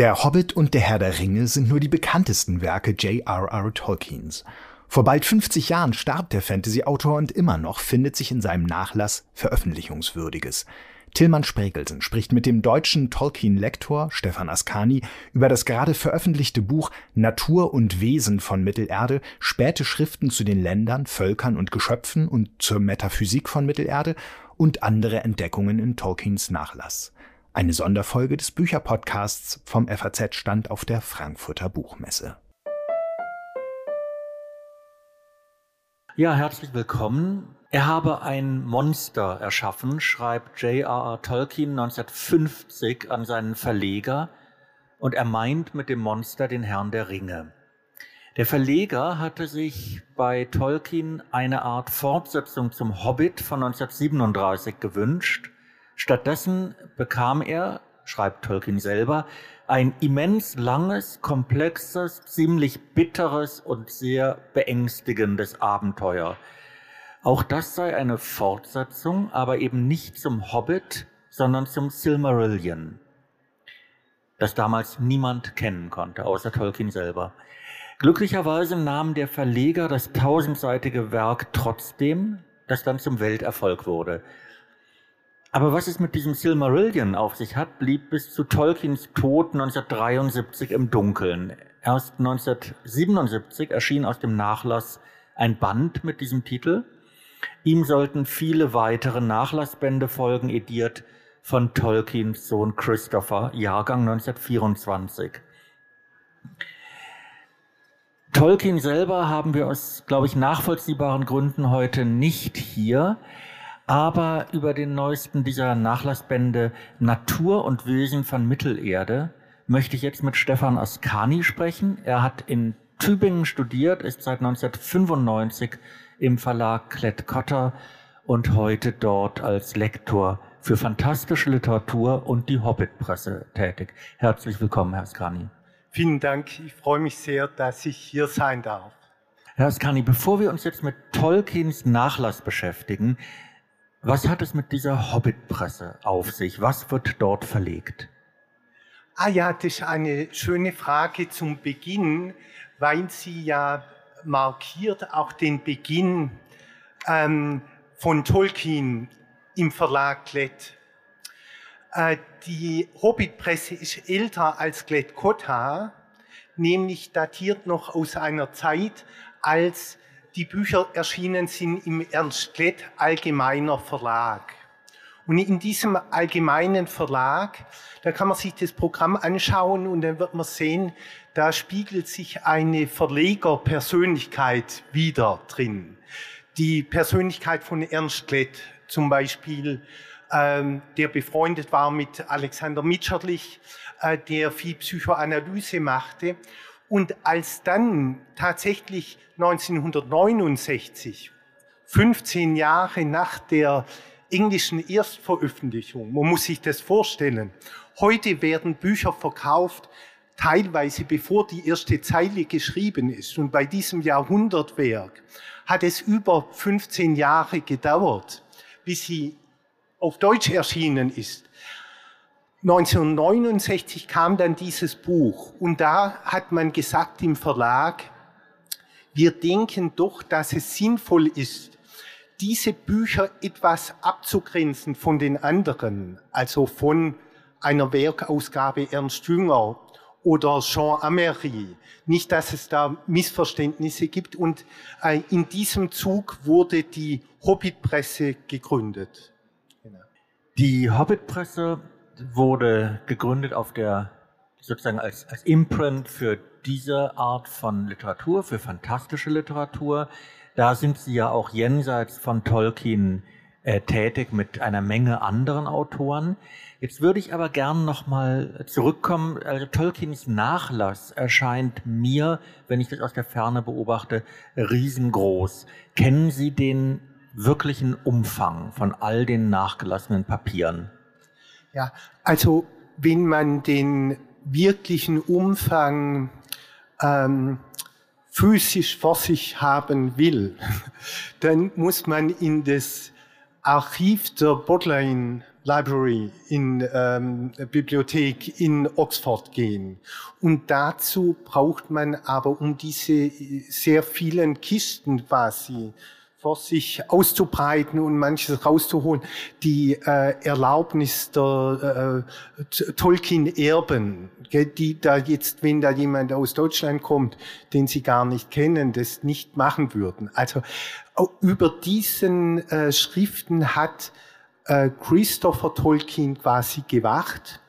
Der Hobbit und der Herr der Ringe sind nur die bekanntesten Werke J.R.R. Tolkiens. Vor bald 50 Jahren starb der Fantasy-Autor und immer noch findet sich in seinem Nachlass Veröffentlichungswürdiges. Tillmann Spregelsen spricht mit dem deutschen Tolkien-Lektor Stefan Ascani über das gerade veröffentlichte Buch Natur und Wesen von Mittelerde, späte Schriften zu den Ländern, Völkern und Geschöpfen und zur Metaphysik von Mittelerde und andere Entdeckungen in Tolkiens Nachlass. Eine Sonderfolge des Bücherpodcasts vom FAZ-Stand auf der Frankfurter Buchmesse. Ja, herzlich willkommen. Er habe ein Monster erschaffen, schreibt J.R.R. Tolkien 1950 an seinen Verleger und er meint mit dem Monster den Herrn der Ringe. Der Verleger hatte sich bei Tolkien eine Art Fortsetzung zum Hobbit von 1937 gewünscht. Stattdessen bekam er, schreibt Tolkien selber, ein immens langes, komplexes, ziemlich bitteres und sehr beängstigendes Abenteuer, auch das sei eine Fortsetzung, aber eben nicht zum Hobbit, sondern zum Silmarillion, das damals niemand kennen konnte, außer Tolkien selber. Glücklicherweise nahm der Verleger das tausendseitige Werk trotzdem, das dann zum Welterfolg wurde. Aber was es mit diesem Silmarillion auf sich hat, blieb bis zu Tolkiens Tod 1973 im Dunkeln. Erst 1977 erschien aus dem Nachlass ein Band mit diesem Titel, Ihm sollten viele weitere Nachlassbände folgen, ediert von Tolkiens Sohn Christopher, Jahrgang 1924. Tolkien selber haben wir aus, glaube ich, nachvollziehbaren Gründen heute nicht hier, aber über den neuesten dieser Nachlassbände Natur und Wesen von Mittelerde möchte ich jetzt mit Stefan Ascani sprechen. Er hat in Tübingen studiert, ist seit 1995 im Verlag Klett-Cotta und heute dort als Lektor für fantastische Literatur und die Hobbit-Presse tätig. Herzlich willkommen, Herr Skani. Vielen Dank. Ich freue mich sehr, dass ich hier sein darf. Herr Skani, bevor wir uns jetzt mit Tolkiens Nachlass beschäftigen, was hat es mit dieser Hobbit-Presse auf sich? Was wird dort verlegt? Ah ja, das ist eine schöne Frage zum Beginn, weil Sie ja markiert auch den Beginn ähm, von Tolkien im Verlag Klett. Äh, die Hobbit-Presse ist älter als Klett Cotta, nämlich datiert noch aus einer Zeit, als die Bücher erschienen sind im Ernst Klett Allgemeiner Verlag. Und in diesem allgemeinen Verlag, da kann man sich das Programm anschauen und dann wird man sehen, da spiegelt sich eine Verlegerpersönlichkeit wieder drin. Die Persönlichkeit von Ernst Klett zum Beispiel, ähm, der befreundet war mit Alexander Mitscherlich, äh, der viel Psychoanalyse machte. Und als dann tatsächlich 1969, 15 Jahre nach der englischen Erstveröffentlichung, man muss sich das vorstellen, heute werden Bücher verkauft, teilweise bevor die erste Zeile geschrieben ist. Und bei diesem Jahrhundertwerk hat es über 15 Jahre gedauert, bis sie auf Deutsch erschienen ist. 1969 kam dann dieses Buch und da hat man gesagt im Verlag, wir denken doch, dass es sinnvoll ist, diese Bücher etwas abzugrenzen von den anderen, also von einer Werkausgabe Ernst Jünger oder Jean Amery. Nicht, dass es da Missverständnisse gibt. Und äh, in diesem Zug wurde die Hobbit-Presse gegründet. Die Hobbit-Presse wurde gegründet auf der, sozusagen als, als Imprint für diese Art von Literatur, für fantastische Literatur. Da sind sie ja auch jenseits von Tolkien äh, tätig mit einer Menge anderen Autoren. Jetzt würde ich aber gern nochmal zurückkommen. Also Tolkiens Nachlass erscheint mir, wenn ich das aus der Ferne beobachte, riesengroß. Kennen Sie den wirklichen Umfang von all den nachgelassenen Papieren? Ja, also wenn man den wirklichen Umfang ähm, physisch vor sich haben will, dann muss man in das Archiv der Bodleian Library, in ähm, Bibliothek in Oxford gehen. Und dazu braucht man aber um diese sehr vielen Kisten quasi vor sich auszubreiten und manches rauszuholen, die äh, Erlaubnis der äh, Tolkien-Erben, die da jetzt, wenn da jemand aus Deutschland kommt, den sie gar nicht kennen, das nicht machen würden. Also über diesen äh, Schriften hat äh, Christopher Tolkien quasi gewacht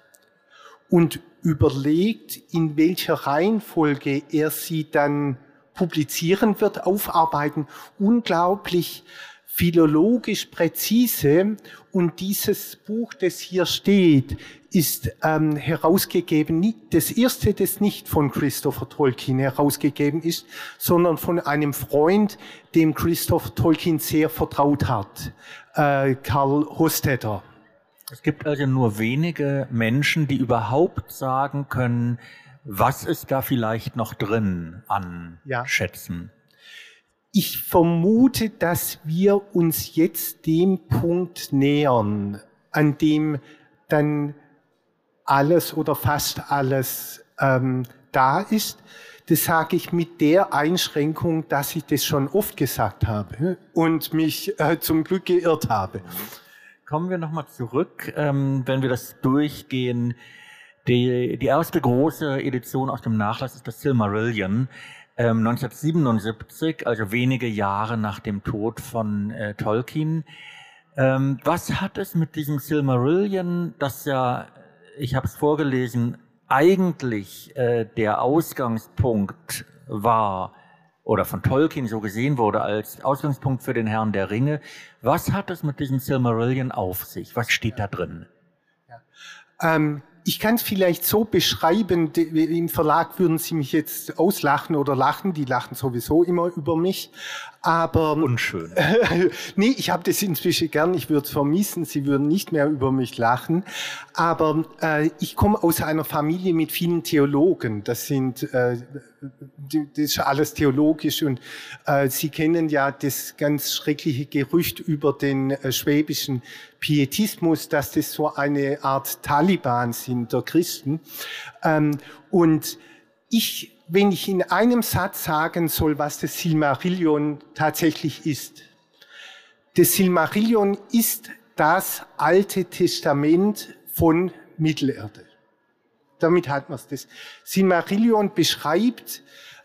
und überlegt, in welcher Reihenfolge er sie dann publizieren wird, aufarbeiten, unglaublich philologisch präzise. Und dieses Buch, das hier steht, ist ähm, herausgegeben, das erste, das nicht von Christopher Tolkien herausgegeben ist, sondern von einem Freund, dem Christopher Tolkien sehr vertraut hat, äh, Karl Hostetter. Es gibt also nur wenige Menschen, die überhaupt sagen können, was ist da vielleicht noch drin an ja. Schätzen? Ich vermute, dass wir uns jetzt dem Punkt nähern, an dem dann alles oder fast alles ähm, da ist. Das sage ich mit der Einschränkung, dass ich das schon oft gesagt habe und mich äh, zum Glück geirrt habe. Kommen wir nochmal zurück, ähm, wenn wir das durchgehen. Die, die erste große Edition aus dem Nachlass ist das Silmarillion. Ähm, 1977, also wenige Jahre nach dem Tod von äh, Tolkien. Ähm, was hat es mit diesem Silmarillion, das ja, ich habe es vorgelesen, eigentlich äh, der Ausgangspunkt war oder von Tolkien so gesehen wurde als Ausgangspunkt für den Herrn der Ringe. Was hat es mit diesem Silmarillion auf sich? Was steht da drin? Ja. Ähm, ich kann es vielleicht so beschreiben, im Verlag würden Sie mich jetzt auslachen oder lachen, die lachen sowieso immer über mich, aber... Unschön. nee, ich habe das inzwischen gern, ich würde es vermissen, Sie würden nicht mehr über mich lachen, aber äh, ich komme aus einer Familie mit vielen Theologen, das sind... Äh, das ist alles theologisch. Und äh, Sie kennen ja das ganz schreckliche Gerücht über den äh, schwäbischen Pietismus, dass das so eine Art Taliban sind der Christen. Ähm, und ich, wenn ich in einem Satz sagen soll, was das Silmarillion tatsächlich ist. Das Silmarillion ist das Alte Testament von Mittelerde. Damit hat man es. Das Silmarillion beschreibt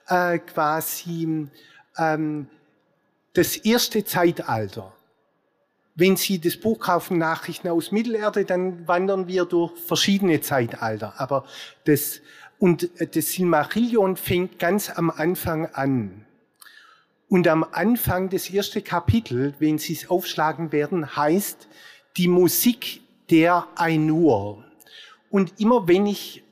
äh, quasi ähm, das erste Zeitalter. Wenn Sie das Buch kaufen, Nachrichten aus Mittelerde, dann wandern wir durch verschiedene Zeitalter. Aber das, und das Silmarillion fängt ganz am Anfang an. Und am Anfang des ersten Kapitel, wenn Sie es aufschlagen werden, heißt die Musik der Ainur. Und immer wenn ich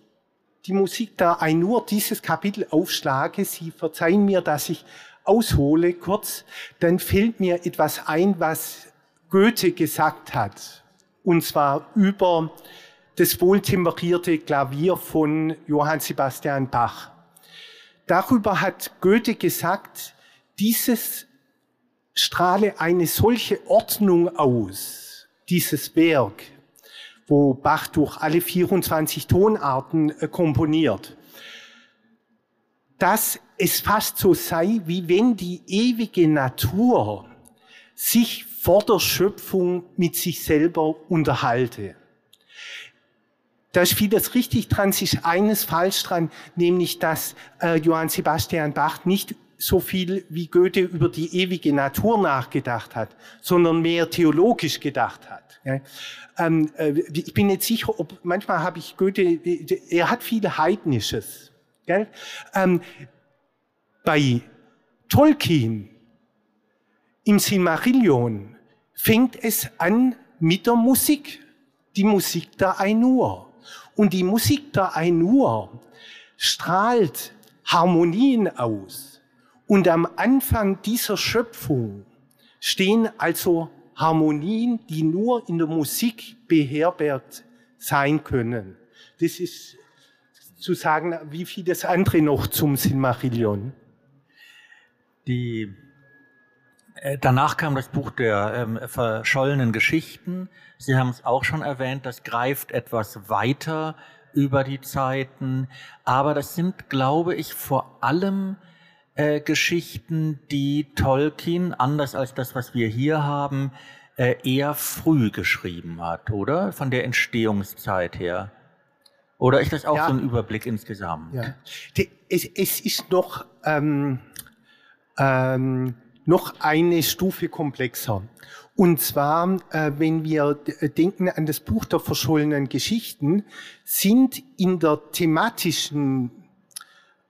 die Musik da ein nur dieses Kapitel aufschlage, Sie verzeihen mir, dass ich aushole kurz, dann fällt mir etwas ein, was Goethe gesagt hat. Und zwar über das wohltemperierte Klavier von Johann Sebastian Bach. Darüber hat Goethe gesagt, dieses strahle eine solche Ordnung aus, dieses Werk, wo Bach durch alle 24 Tonarten äh, komponiert, dass es fast so sei, wie wenn die ewige Natur sich vor der Schöpfung mit sich selber unterhalte. Da ist vieles richtig dran, ist eines falsch dran, nämlich dass äh, Johann Sebastian Bach nicht so viel wie Goethe über die ewige Natur nachgedacht hat, sondern mehr theologisch gedacht hat. Ja. Ähm, äh, ich bin nicht sicher, ob manchmal habe ich Goethe, er hat viel Heidnisches. Gell? Ähm, bei Tolkien im Silmarillion fängt es an mit der Musik, die Musik der Ainur. Und die Musik der Ainur strahlt Harmonien aus. Und am Anfang dieser Schöpfung stehen also Harmonien, die nur in der Musik beherbergt sein können. Das ist zu sagen, wie vieles andere noch zum Silmarillion. Die danach kam das Buch der ähm, verschollenen Geschichten. Sie haben es auch schon erwähnt, das greift etwas weiter über die Zeiten. Aber das sind, glaube ich, vor allem äh, Geschichten, die Tolkien, anders als das, was wir hier haben, äh, eher früh geschrieben hat, oder? Von der Entstehungszeit her. Oder ist das auch ja. so ein Überblick insgesamt? Ja. Es, es ist noch, ähm, ähm, noch eine Stufe komplexer. Und zwar, äh, wenn wir denken an das Buch der verschollenen Geschichten, sind in der thematischen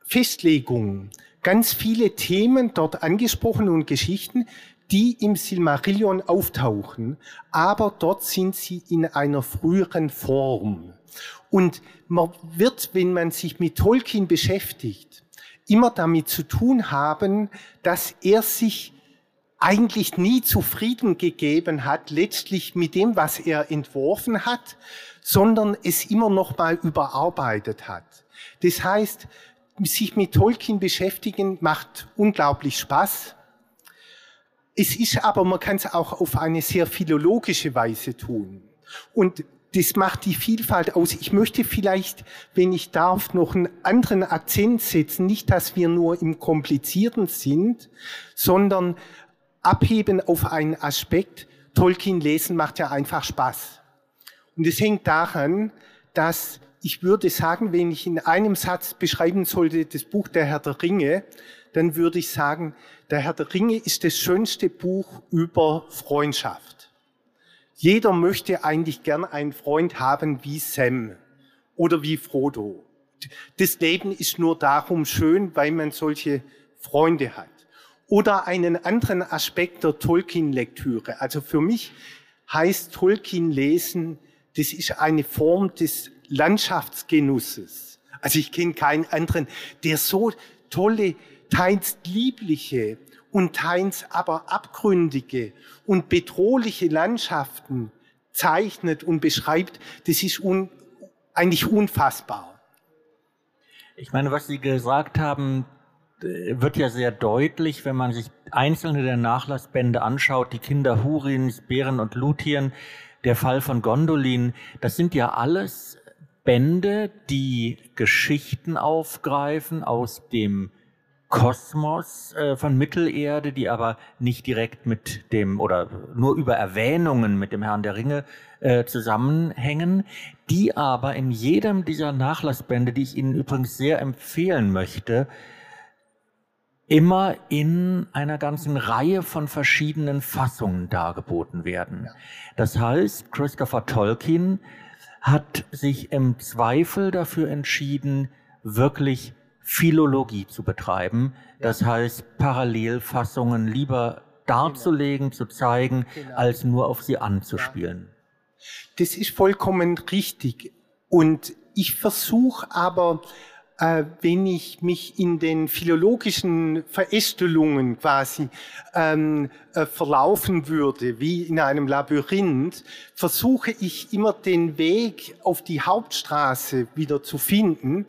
Festlegung ganz viele Themen dort angesprochen und Geschichten, die im Silmarillion auftauchen, aber dort sind sie in einer früheren Form. Und man wird, wenn man sich mit Tolkien beschäftigt, immer damit zu tun haben, dass er sich eigentlich nie zufrieden gegeben hat, letztlich mit dem, was er entworfen hat, sondern es immer noch mal überarbeitet hat. Das heißt, sich mit Tolkien beschäftigen macht unglaublich Spaß. Es ist aber, man kann es auch auf eine sehr philologische Weise tun. Und das macht die Vielfalt aus. Ich möchte vielleicht, wenn ich darf, noch einen anderen Akzent setzen. Nicht, dass wir nur im Komplizierten sind, sondern abheben auf einen Aspekt. Tolkien lesen macht ja einfach Spaß. Und es hängt daran, dass ich würde sagen, wenn ich in einem Satz beschreiben sollte, das Buch Der Herr der Ringe, dann würde ich sagen, Der Herr der Ringe ist das schönste Buch über Freundschaft. Jeder möchte eigentlich gern einen Freund haben wie Sam oder wie Frodo. Das Leben ist nur darum schön, weil man solche Freunde hat. Oder einen anderen Aspekt der Tolkien-Lektüre. Also für mich heißt Tolkien lesen, das ist eine Form des Landschaftsgenusses. Also ich kenne keinen anderen, der so tolle, teils liebliche und teils aber abgründige und bedrohliche Landschaften zeichnet und beschreibt, das ist un, eigentlich unfassbar. Ich meine, was Sie gesagt haben, wird ja sehr deutlich, wenn man sich einzelne der Nachlassbände anschaut, die Kinder Hurins, Bären und Luthien, der Fall von Gondolin, das sind ja alles Bände, die Geschichten aufgreifen aus dem Kosmos äh, von Mittelerde, die aber nicht direkt mit dem oder nur über Erwähnungen mit dem Herrn der Ringe äh, zusammenhängen, die aber in jedem dieser Nachlassbände, die ich Ihnen übrigens sehr empfehlen möchte, immer in einer ganzen Reihe von verschiedenen Fassungen dargeboten werden. Das heißt, Christopher Tolkien hat sich im Zweifel dafür entschieden, wirklich Philologie zu betreiben. Das heißt, Parallelfassungen lieber darzulegen, zu zeigen, genau. als nur auf sie anzuspielen. Das ist vollkommen richtig. Und ich versuche aber äh, wenn ich mich in den philologischen Verästelungen quasi ähm, äh, verlaufen würde, wie in einem Labyrinth, versuche ich immer den Weg auf die Hauptstraße wieder zu finden,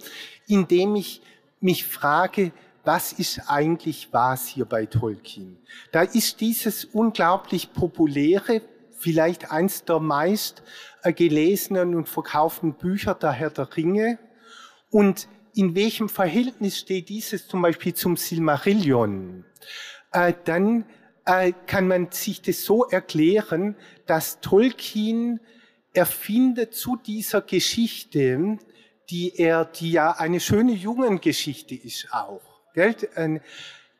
indem ich mich frage, was ist eigentlich was hier bei Tolkien? Da ist dieses unglaublich populäre, vielleicht eins der meist äh, gelesenen und verkauften Bücher der Herr der Ringe und in welchem Verhältnis steht dieses zum Beispiel zum Silmarillion, äh, dann äh, kann man sich das so erklären, dass Tolkien erfindet zu dieser Geschichte, die er, die ja eine schöne Jungengeschichte ist auch, gell?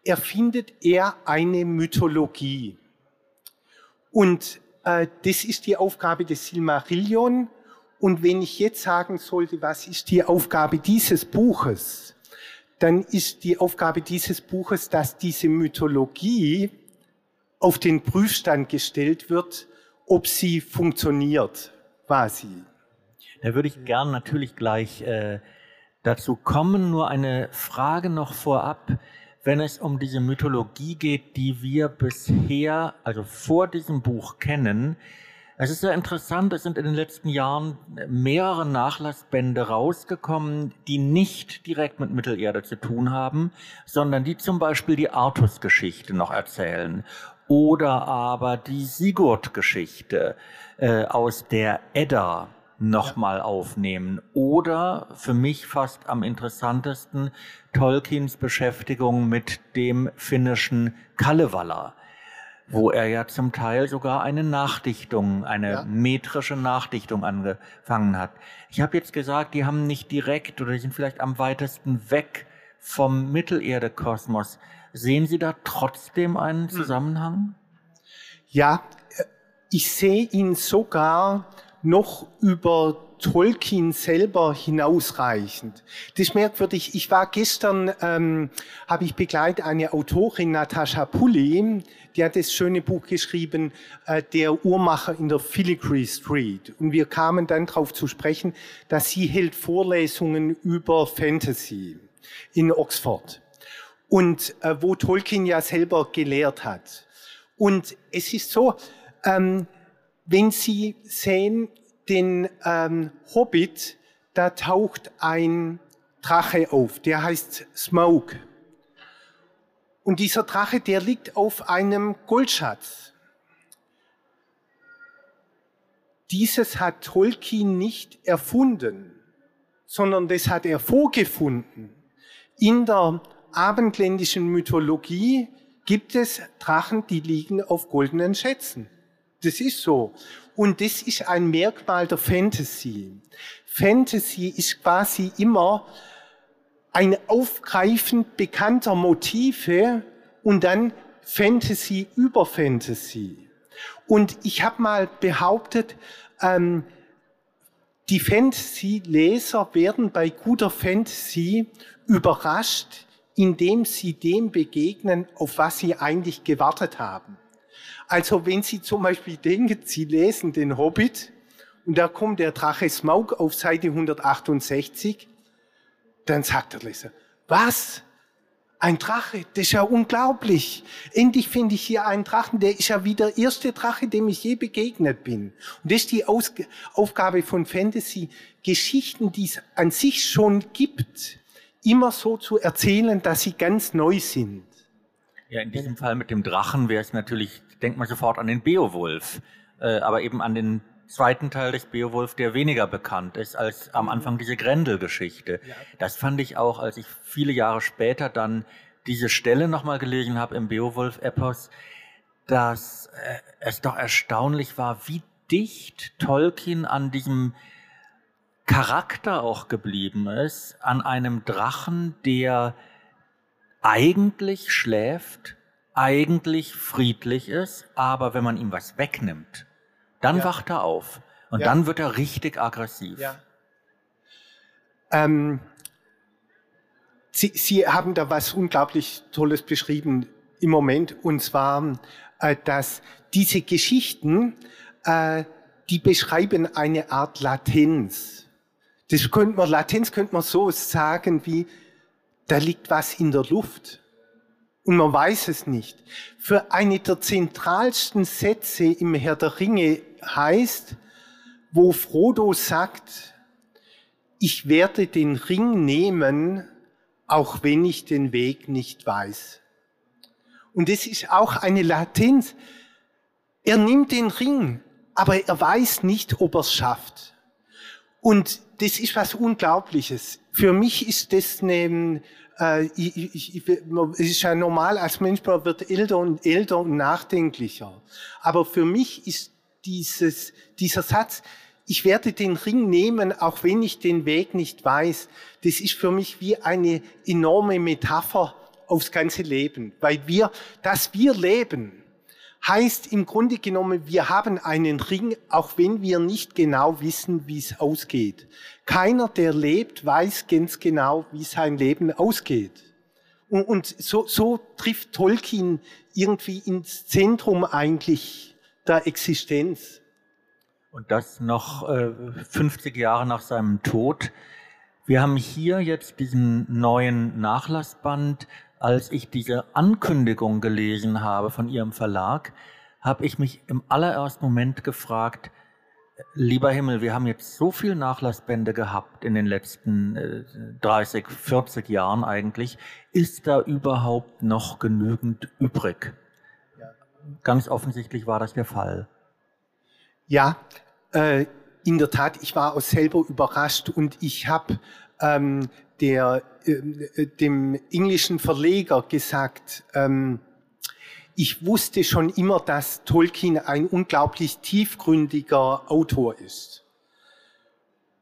Erfindet er eine Mythologie. Und äh, das ist die Aufgabe des Silmarillion. Und wenn ich jetzt sagen sollte, was ist die Aufgabe dieses Buches, dann ist die Aufgabe dieses Buches, dass diese Mythologie auf den Prüfstand gestellt wird, ob sie funktioniert, quasi. Da würde ich gern natürlich gleich äh, dazu kommen. Nur eine Frage noch vorab. Wenn es um diese Mythologie geht, die wir bisher, also vor diesem Buch kennen, es ist sehr interessant, es sind in den letzten Jahren mehrere Nachlassbände rausgekommen, die nicht direkt mit Mittelerde zu tun haben, sondern die zum Beispiel die Artus-Geschichte noch erzählen oder aber die Sigurd-Geschichte äh, aus der Edda nochmal aufnehmen. Oder für mich fast am interessantesten Tolkiens Beschäftigung mit dem finnischen Kalevala, wo er ja zum Teil sogar eine Nachdichtung, eine ja. metrische Nachdichtung angefangen hat. Ich habe jetzt gesagt, die haben nicht direkt oder die sind vielleicht am weitesten weg vom Mittelerde-Kosmos. Sehen Sie da trotzdem einen hm. Zusammenhang? Ja, ich sehe ihn sogar noch über Tolkien selber hinausreichend. Das ist merkwürdig. Ich war gestern, ähm, habe ich begleitet eine Autorin, Natascha Pulli, die hat das schöne Buch geschrieben, äh, Der Uhrmacher in der Filigree Street. Und wir kamen dann darauf zu sprechen, dass sie hält Vorlesungen über Fantasy in Oxford. Und äh, wo Tolkien ja selber gelehrt hat. Und es ist so, ähm, wenn Sie sehen, den ähm, Hobbit, da taucht ein Drache auf, der heißt Smoke. Und dieser Drache, der liegt auf einem Goldschatz. Dieses hat Tolkien nicht erfunden, sondern das hat er vorgefunden. In der abendländischen Mythologie gibt es Drachen, die liegen auf goldenen Schätzen. Das ist so. Und das ist ein Merkmal der Fantasy. Fantasy ist quasi immer ein Aufgreifen bekannter Motive und dann Fantasy über Fantasy. Und ich habe mal behauptet, ähm, die Fantasy-Leser werden bei guter Fantasy überrascht, indem sie dem begegnen, auf was sie eigentlich gewartet haben. Also wenn Sie zum Beispiel denken, Sie lesen den Hobbit und da kommt der Drache Smaug auf Seite 168, dann sagt der Leser, was? Ein Drache, das ist ja unglaublich. Endlich finde ich hier einen Drachen, der ist ja wie der erste Drache, dem ich je begegnet bin. Und das ist die Aus Aufgabe von Fantasy, Geschichten, die es an sich schon gibt, immer so zu erzählen, dass sie ganz neu sind. Ja, in diesem Fall mit dem Drachen wäre es natürlich denkt man sofort an den Beowulf, äh, aber eben an den zweiten Teil des Beowulf, der weniger bekannt ist als am Anfang diese Grendel-Geschichte. Das fand ich auch, als ich viele Jahre später dann diese Stelle nochmal gelesen habe im Beowulf-Epos, dass äh, es doch erstaunlich war, wie dicht Tolkien an diesem Charakter auch geblieben ist, an einem Drachen, der eigentlich schläft, eigentlich friedlich ist, aber wenn man ihm was wegnimmt, dann ja. wacht er auf und ja. dann wird er richtig aggressiv. Ja. Ähm, Sie, Sie haben da was unglaublich Tolles beschrieben im Moment, und zwar, äh, dass diese Geschichten, äh, die beschreiben eine Art Latenz. Das könnte man, Latenz könnte man so sagen wie, da liegt was in der Luft und man weiß es nicht. Für eine der zentralsten Sätze im Herr der Ringe heißt, wo Frodo sagt, ich werde den Ring nehmen, auch wenn ich den Weg nicht weiß. Und es ist auch eine Latenz. Er nimmt den Ring, aber er weiß nicht, ob er es schafft. Und das ist was Unglaubliches. Für mich ist das eine, äh, ich, ich, ich, es ist ja normal, als Mensch man wird älter und älter und nachdenklicher. Aber für mich ist dieses, dieser Satz, ich werde den Ring nehmen, auch wenn ich den Weg nicht weiß, das ist für mich wie eine enorme Metapher aufs ganze Leben. Weil wir, dass wir leben, heißt im Grunde genommen, wir haben einen Ring, auch wenn wir nicht genau wissen, wie es ausgeht. Keiner, der lebt, weiß ganz genau, wie sein Leben ausgeht. Und, und so, so trifft Tolkien irgendwie ins Zentrum eigentlich der Existenz. Und das noch äh, 50 Jahre nach seinem Tod. Wir haben hier jetzt diesen neuen Nachlassband als ich diese Ankündigung gelesen habe von Ihrem Verlag, habe ich mich im allerersten Moment gefragt, lieber Himmel, wir haben jetzt so viel Nachlassbände gehabt in den letzten äh, 30, 40 Jahren eigentlich. Ist da überhaupt noch genügend übrig? ganz offensichtlich war das der Fall. Ja, äh, in der Tat, ich war auch selber überrascht und ich habe ähm, der, äh, dem englischen Verleger gesagt, ähm, ich wusste schon immer, dass Tolkien ein unglaublich tiefgründiger Autor ist.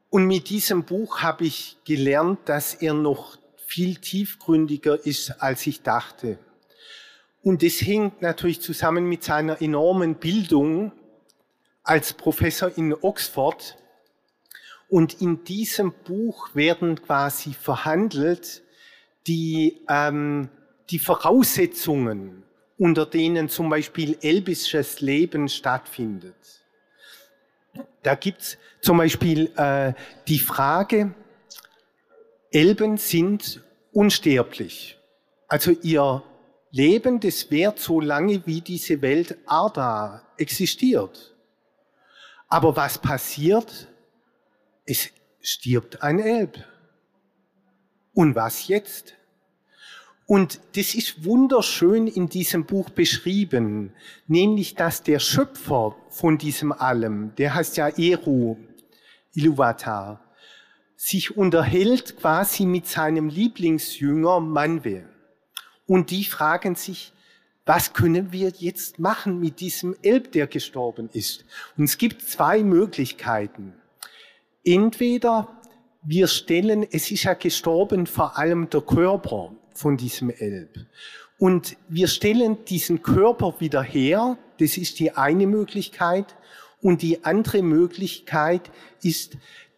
Und mit diesem Buch habe ich gelernt, dass er noch viel tiefgründiger ist, als ich dachte. Und das hängt natürlich zusammen mit seiner enormen Bildung als Professor in Oxford. Und in diesem Buch werden quasi verhandelt die, ähm, die Voraussetzungen, unter denen zum Beispiel elbisches Leben stattfindet. Da gibt's zum Beispiel äh, die Frage, Elben sind unsterblich. Also ihr Leben, das währt so lange, wie diese Welt Arda existiert. Aber was passiert? Es stirbt ein Elb. Und was jetzt? Und das ist wunderschön in diesem Buch beschrieben, nämlich dass der Schöpfer von diesem Allem, der heißt ja Eru, Iluvatar, sich unterhält quasi mit seinem Lieblingsjünger Manwe. Und die fragen sich, was können wir jetzt machen mit diesem Elb, der gestorben ist? Und es gibt zwei Möglichkeiten. Entweder wir stellen, es ist ja gestorben vor allem der Körper von diesem Elb. Und wir stellen diesen Körper wieder her, das ist die eine Möglichkeit. Und die andere Möglichkeit ist,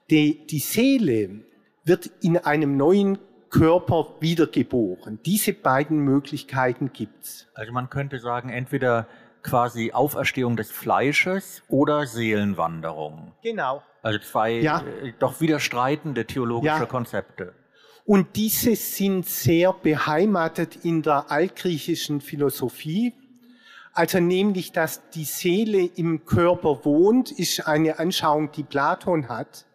die, die Seele wird in einem neuen Körper wiedergeboren. Diese beiden Möglichkeiten gibt's. Also man könnte sagen, entweder quasi Auferstehung des Fleisches oder Seelenwanderung. Genau. Also zwei ja. äh, doch widerstreitende theologische ja. Konzepte. Und diese sind sehr beheimatet in der altgriechischen Philosophie. Also nämlich, dass die Seele im Körper wohnt, ist eine Anschauung, die Platon hat.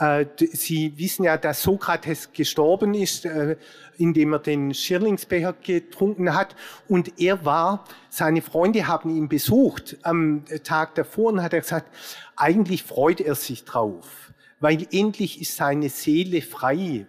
Äh, Sie wissen ja, dass Sokrates gestorben ist, äh, indem er den Schirlingsbecher getrunken hat. Und er war, seine Freunde haben ihn besucht am Tag davor und hat er gesagt, eigentlich freut er sich drauf, weil endlich ist seine Seele frei,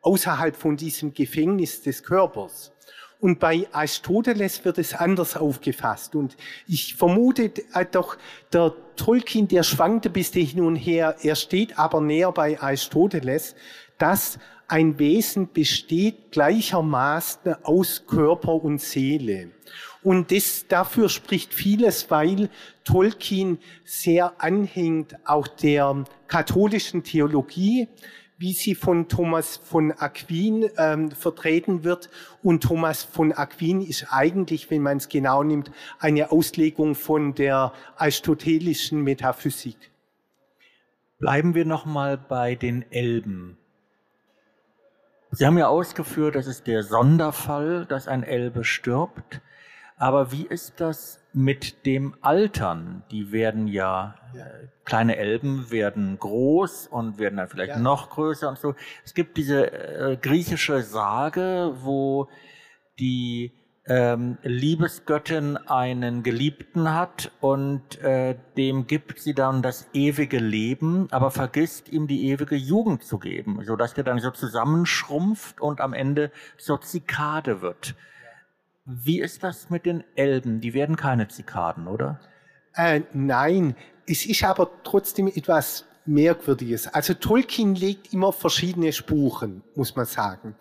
außerhalb von diesem Gefängnis des Körpers. Und bei Aristoteles wird es anders aufgefasst. Und ich vermute äh, doch, der Tolkien, der schwankte bis hin und her. Er steht aber näher bei Aristoteles, dass ein Wesen besteht gleichermaßen aus Körper und Seele. Und das, dafür spricht vieles, weil Tolkien sehr anhängt auch der katholischen Theologie, wie sie von Thomas von Aquin ähm, vertreten wird. Und Thomas von Aquin ist eigentlich, wenn man es genau nimmt, eine Auslegung von der aristotelischen Metaphysik. Bleiben wir nochmal bei den Elben. Sie haben ja ausgeführt, das ist der Sonderfall, dass ein Elbe stirbt. Aber wie ist das mit dem Altern? Die werden ja, ja. Äh, kleine Elben werden groß und werden dann vielleicht ja. noch größer und so. Es gibt diese äh, griechische Sage, wo die ähm, Liebesgöttin einen Geliebten hat und äh, dem gibt sie dann das ewige Leben, aber vergisst ihm die ewige Jugend zu geben, so dass der dann so zusammenschrumpft und am Ende zur Zikade wird. Wie ist das mit den Elben? Die werden keine Zikaden, oder? Äh, nein, es ist aber trotzdem etwas Merkwürdiges. Also Tolkien legt immer verschiedene Spuren, muss man sagen.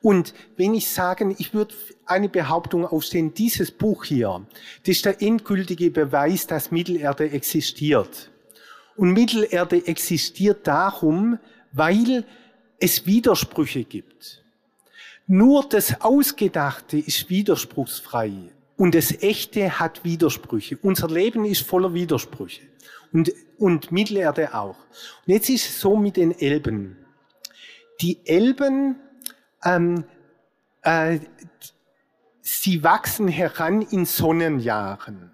Und wenn ich sage, ich würde eine Behauptung aufstellen, dieses Buch hier, das ist der endgültige Beweis, dass Mittelerde existiert. Und Mittelerde existiert darum, weil es Widersprüche gibt. Nur das Ausgedachte ist widerspruchsfrei und das Echte hat Widersprüche. Unser Leben ist voller Widersprüche und, und Mittelerde auch. Und jetzt ist es so mit den Elben. Die Elben, ähm, äh, sie wachsen heran in Sonnenjahren.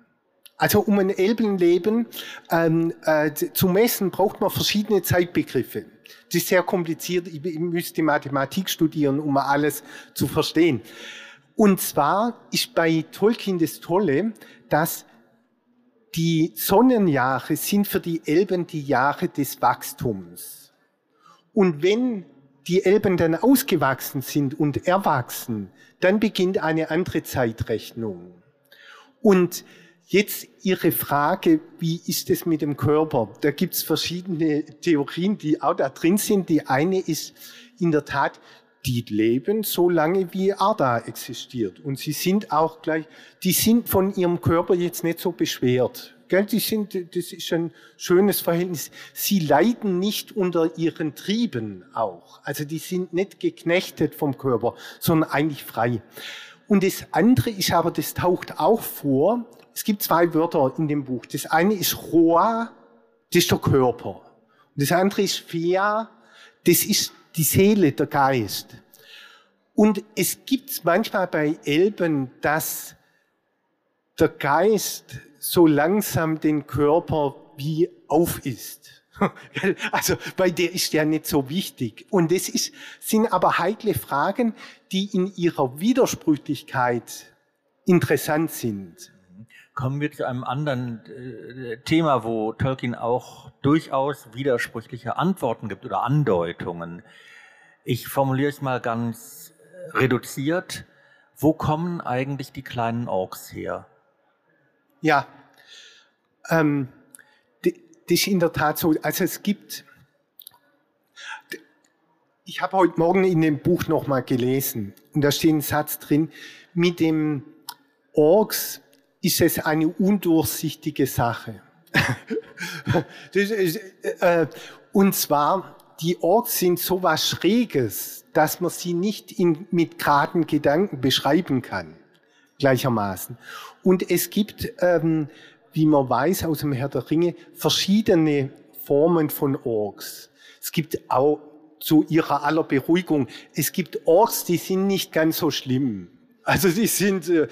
Also um ein Elbenleben ähm, äh, zu messen, braucht man verschiedene Zeitbegriffe. Das ist sehr kompliziert. Ich müsste Mathematik studieren, um alles zu verstehen. Und zwar ist bei Tolkien das Tolle, dass die Sonnenjahre sind für die Elben die Jahre des Wachstums. Und wenn die Elben dann ausgewachsen sind und erwachsen, dann beginnt eine andere Zeitrechnung. Und jetzt Ihre Frage, wie ist es mit dem Körper? Da gibt es verschiedene Theorien, die auch da drin sind. Die eine ist in der Tat, die leben so lange wie Arda existiert. Und sie sind auch gleich, die sind von ihrem Körper jetzt nicht so beschwert. Gell, die sind, das ist ein schönes Verhältnis. Sie leiden nicht unter ihren Trieben auch. Also die sind nicht geknechtet vom Körper, sondern eigentlich frei. Und das andere ist aber, das taucht auch vor. Es gibt zwei Wörter in dem Buch. Das eine ist Roa, das ist der Körper. Und das andere ist Fea, das ist die Seele, der Geist. Und es gibt manchmal bei Elben, dass der Geist so langsam den Körper wie auf ist. Also bei der ist ja nicht so wichtig. Und das ist, sind aber heikle Fragen, die in ihrer Widersprüchlichkeit interessant sind. Kommen wir zu einem anderen äh, Thema, wo Tolkien auch durchaus widersprüchliche Antworten gibt oder Andeutungen. Ich formuliere es mal ganz reduziert. Wo kommen eigentlich die kleinen Orks her? Ja, ähm, das ist in der Tat so. Also es gibt, ich habe heute Morgen in dem Buch nochmal gelesen und da steht ein Satz drin, mit dem Orks ist es eine undurchsichtige Sache. ist, äh, und zwar, die Orks sind so was Schräges, dass man sie nicht in, mit geraden Gedanken beschreiben kann, gleichermaßen. Und es gibt, ähm, wie man weiß aus dem Herr der Ringe, verschiedene Formen von Orks. Es gibt auch zu ihrer aller Beruhigung, es gibt Orks, die sind nicht ganz so schlimm. Also die sind, äh,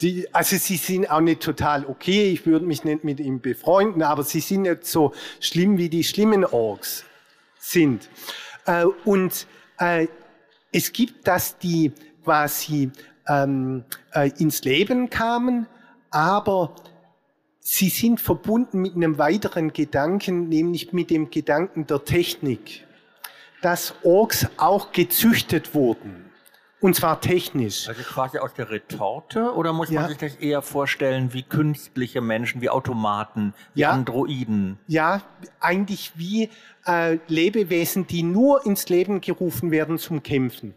die, also sie sind auch nicht total okay. Ich würde mich nicht mit ihm befreunden, aber sie sind nicht so schlimm wie die schlimmen Orks sind. Äh, und äh, es gibt, dass die quasi ähm, äh, ins Leben kamen, aber sie sind verbunden mit einem weiteren Gedanken, nämlich mit dem Gedanken der Technik, dass Orks auch gezüchtet wurden. Und zwar technisch. Also quasi aus der Retorte oder muss ja. man sich das eher vorstellen wie künstliche Menschen, wie Automaten, wie ja. Androiden? Ja, eigentlich wie äh, Lebewesen, die nur ins Leben gerufen werden zum Kämpfen.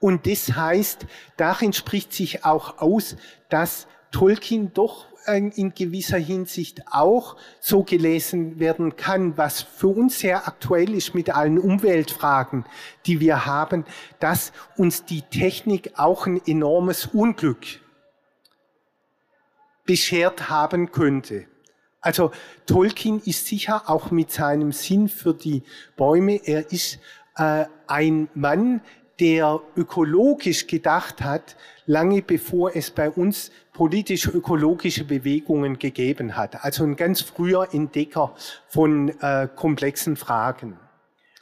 Und das heißt, darin spricht sich auch aus, dass Tolkien doch in gewisser Hinsicht auch so gelesen werden kann, was für uns sehr aktuell ist mit allen Umweltfragen, die wir haben, dass uns die Technik auch ein enormes Unglück beschert haben könnte. Also Tolkien ist sicher auch mit seinem Sinn für die Bäume, er ist äh, ein Mann, der ökologisch gedacht hat, lange bevor es bei uns politisch-ökologische Bewegungen gegeben hat. Also ein ganz früher Entdecker von äh, komplexen Fragen.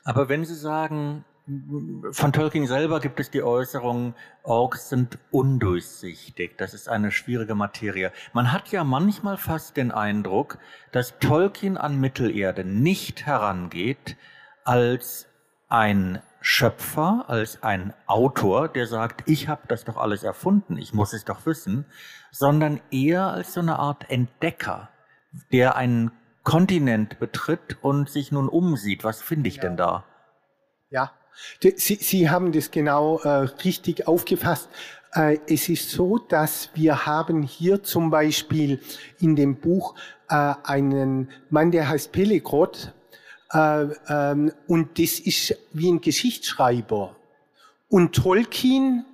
Aber wenn Sie sagen, von Tolkien selber gibt es die Äußerung, Orks sind undurchsichtig. Das ist eine schwierige Materie. Man hat ja manchmal fast den Eindruck, dass Tolkien an Mittelerde nicht herangeht als ein Schöpfer, als ein Autor, der sagt, ich habe das doch alles erfunden, ich muss es doch wissen, sondern eher als so eine Art Entdecker, der einen Kontinent betritt und sich nun umsieht. Was finde ich ja. denn da? Ja, Sie, Sie haben das genau äh, richtig aufgefasst. Äh, es ist so, dass wir haben hier zum Beispiel in dem Buch äh, einen Mann, der heißt Pelegrot, und das ist wie ein Geschichtsschreiber. Und Tolkien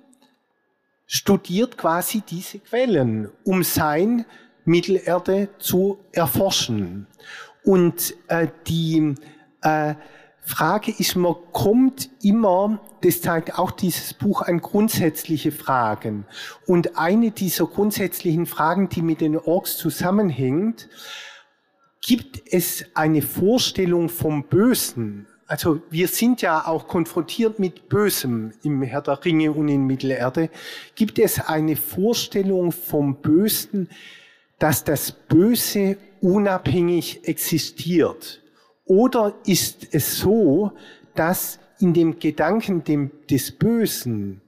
studiert quasi diese Quellen, um sein Mittelerde zu erforschen. Und äh, die äh, Frage ist, man kommt immer, das zeigt auch dieses Buch, an grundsätzliche Fragen. Und eine dieser grundsätzlichen Fragen, die mit den Orks zusammenhängt, gibt es eine Vorstellung vom Bösen, also wir sind ja auch konfrontiert mit Bösem im Herr der Ringe und in Mittelerde. Gibt es eine Vorstellung vom Bösen, dass das Böse unabhängig existiert? Oder ist es so, dass in dem Gedanken des Bösen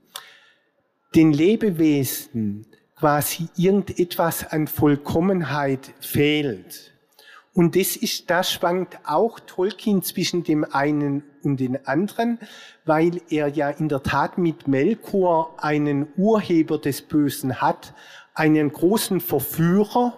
den Lebewesen quasi irgendetwas an Vollkommenheit fehlt? Und das ist, da schwankt auch Tolkien zwischen dem einen und den anderen, weil er ja in der Tat mit Melkor einen Urheber des Bösen hat, einen großen Verführer.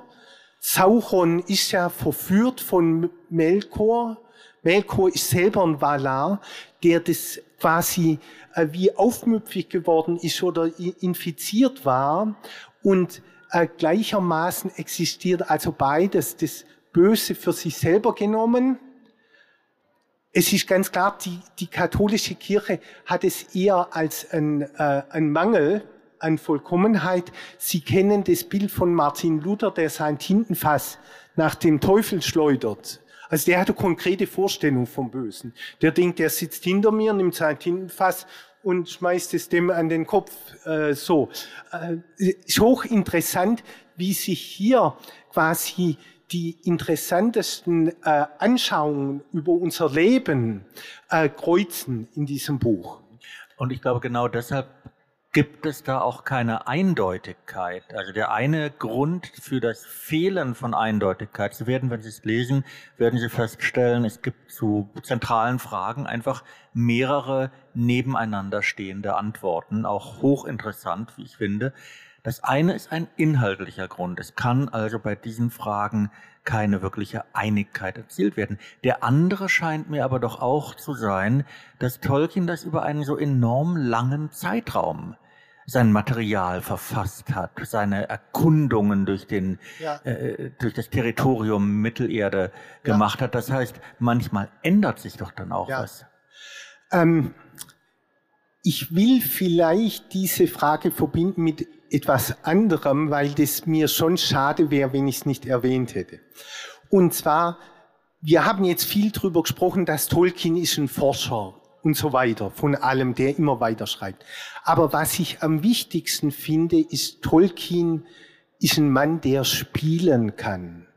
Sauron ist ja verführt von Melkor. Melkor ist selber ein Valar, der das quasi äh, wie aufmüpfig geworden ist oder infiziert war. Und äh, gleichermaßen existiert also beides, das Böse für sich selber genommen. Es ist ganz klar, die, die katholische Kirche hat es eher als ein, äh, ein Mangel an Vollkommenheit. Sie kennen das Bild von Martin Luther, der sein Tintenfass nach dem Teufel schleudert. Also der hat eine konkrete Vorstellung vom Bösen. Der denkt, der sitzt hinter mir, nimmt sein Tintenfass und schmeißt es dem an den Kopf. Äh, so. Äh, ist hochinteressant, wie sich hier quasi die interessantesten äh, Anschauungen über unser Leben äh, kreuzen in diesem Buch. Und ich glaube, genau deshalb gibt es da auch keine Eindeutigkeit. Also der eine Grund für das Fehlen von Eindeutigkeit, Sie werden, wenn Sie es lesen, werden Sie feststellen, es gibt zu zentralen Fragen einfach mehrere nebeneinander stehende Antworten, auch hochinteressant, wie ich finde. Das eine ist ein inhaltlicher Grund. Es kann also bei diesen Fragen keine wirkliche Einigkeit erzielt werden. Der andere scheint mir aber doch auch zu sein, dass Tolkien das über einen so enorm langen Zeitraum sein Material verfasst hat, seine Erkundungen durch den ja. äh, durch das Territorium Mittelerde gemacht ja. hat. Das heißt, manchmal ändert sich doch dann auch ja. was. Ähm, ich will vielleicht diese Frage verbinden mit etwas anderem, weil das mir schon schade wäre, wenn ich es nicht erwähnt hätte. Und zwar, wir haben jetzt viel drüber gesprochen, dass Tolkien ist ein Forscher und so weiter, von allem, der immer weiter schreibt. Aber was ich am wichtigsten finde, ist, Tolkien ist ein Mann, der spielen kann.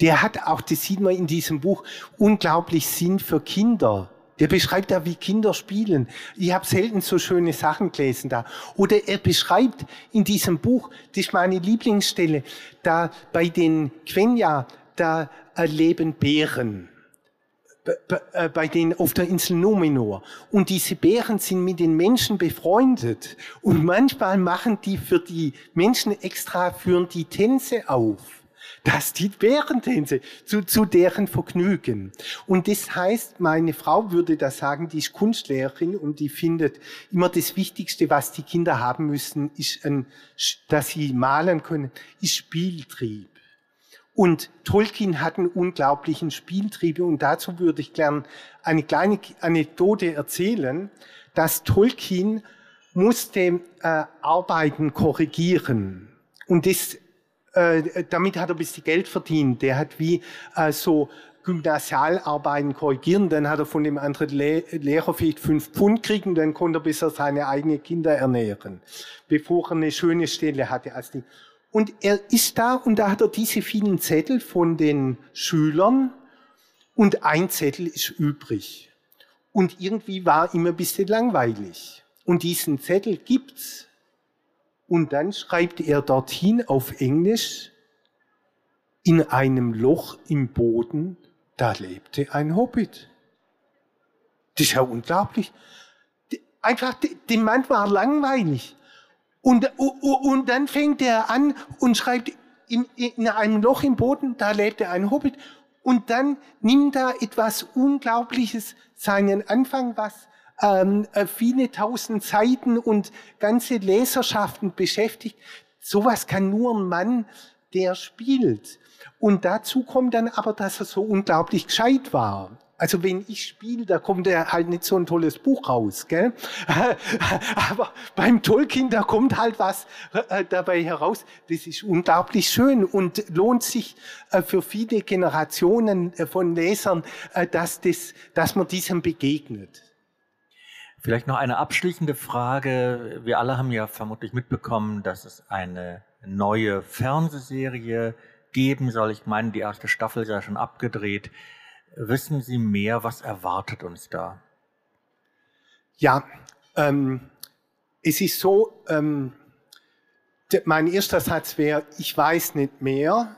Der hat auch, das sieht man in diesem Buch, unglaublich Sinn für Kinder. Der beschreibt da, wie Kinder spielen. Ich habe selten so schöne Sachen gelesen da. Oder er beschreibt in diesem Buch, das ist meine Lieblingsstelle, da bei den Quenya, da leben Bären. Äh, bei denen auf der Insel Numenor. Und diese Bären sind mit den Menschen befreundet. Und manchmal machen die für die Menschen extra, führen die Tänze auf. Das die Bärentänze zu, zu deren Vergnügen. Und das heißt, meine Frau würde da sagen, die ist Kunstlehrerin und die findet immer das Wichtigste, was die Kinder haben müssen, ist ein, dass sie malen können, ist Spieltrieb. Und Tolkien hat einen unglaublichen Spieltrieb und dazu würde ich gern eine kleine Anekdote erzählen, dass Tolkien musste äh, Arbeiten korrigieren. Und das äh, damit hat er ein bisschen Geld verdient. Der hat wie äh, so Gymnasialarbeiten korrigieren, dann hat er von dem anderen Le Lehrer vielleicht fünf Pfund kriegen, dann konnte er bisher seine eigenen Kinder ernähren, bevor er eine schöne Stelle hatte als die. Und er ist da und da hat er diese vielen Zettel von den Schülern und ein Zettel ist übrig. Und irgendwie war immer ein bisschen langweilig. Und diesen Zettel gibt's und dann schreibt er dorthin auf Englisch, in einem Loch im Boden, da lebte ein Hobbit. Das ist ja unglaublich. Einfach, dem Mann war langweilig. Und, und dann fängt er an und schreibt, in, in einem Loch im Boden, da lebte ein Hobbit. Und dann nimmt er etwas Unglaubliches, seinen Anfang, was ähm, äh, viele tausend Seiten und ganze Leserschaften beschäftigt. Sowas kann nur ein Mann, der spielt. Und dazu kommt dann aber, dass er so unglaublich gescheit war. Also wenn ich spiele, da kommt ja halt nicht so ein tolles Buch raus, gell? Aber beim Tolkien, da kommt halt was äh, dabei heraus. Das ist unglaublich schön und lohnt sich äh, für viele Generationen von Lesern, dass, das, dass man diesem begegnet. Vielleicht noch eine abschließende Frage. Wir alle haben ja vermutlich mitbekommen, dass es eine neue Fernsehserie geben soll. Ich meine, die erste Staffel sei schon abgedreht. Wissen Sie mehr, was erwartet uns da? Ja, ähm, es ist so, ähm, mein erster Satz wäre, ich weiß nicht mehr.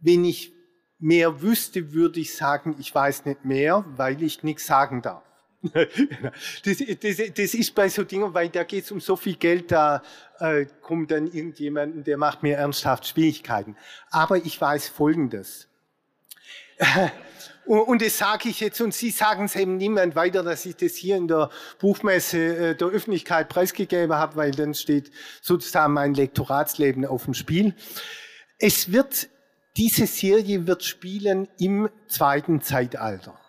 Wenn ich mehr wüsste, würde ich sagen, ich weiß nicht mehr, weil ich nichts sagen darf. Das, das, das, ist bei so Dingen, weil da geht es um so viel Geld, da äh, kommt dann irgendjemand, der macht mir ernsthaft Schwierigkeiten. Aber ich weiß Folgendes. Und das sage ich jetzt, und Sie sagen es eben niemand weiter, dass ich das hier in der Buchmesse äh, der Öffentlichkeit preisgegeben habe, weil dann steht sozusagen mein Lektoratsleben auf dem Spiel. Es wird, diese Serie wird spielen im zweiten Zeitalter.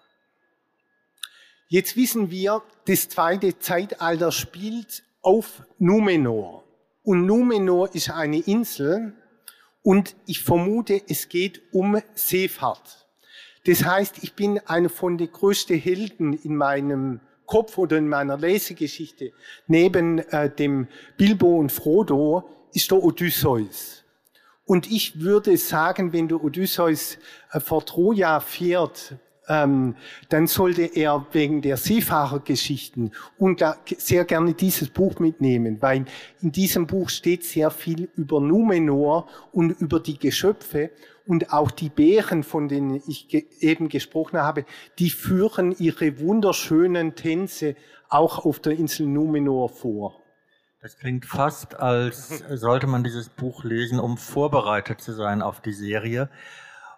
Jetzt wissen wir, das zweite Zeitalter spielt auf Numenor. Und Numenor ist eine Insel und ich vermute, es geht um Seefahrt. Das heißt, ich bin einer von den größten Helden in meinem Kopf oder in meiner Lesegeschichte. Neben äh, dem Bilbo und Frodo ist der Odysseus. Und ich würde sagen, wenn der Odysseus äh, vor Troja fährt, ähm, dann sollte er wegen der Seefahrergeschichten sehr gerne dieses Buch mitnehmen, weil in diesem Buch steht sehr viel über Numenor und über die Geschöpfe und auch die Bären, von denen ich ge eben gesprochen habe, die führen ihre wunderschönen Tänze auch auf der Insel Numenor vor. Das klingt fast, als sollte man dieses Buch lesen, um vorbereitet zu sein auf die Serie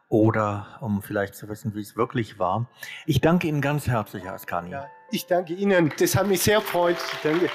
oder um vielleicht zu wissen, wie es wirklich war. Ich danke Ihnen ganz herzlich, Herr Askani. Ja, ich danke Ihnen. Das hat mich sehr gefreut. Danke.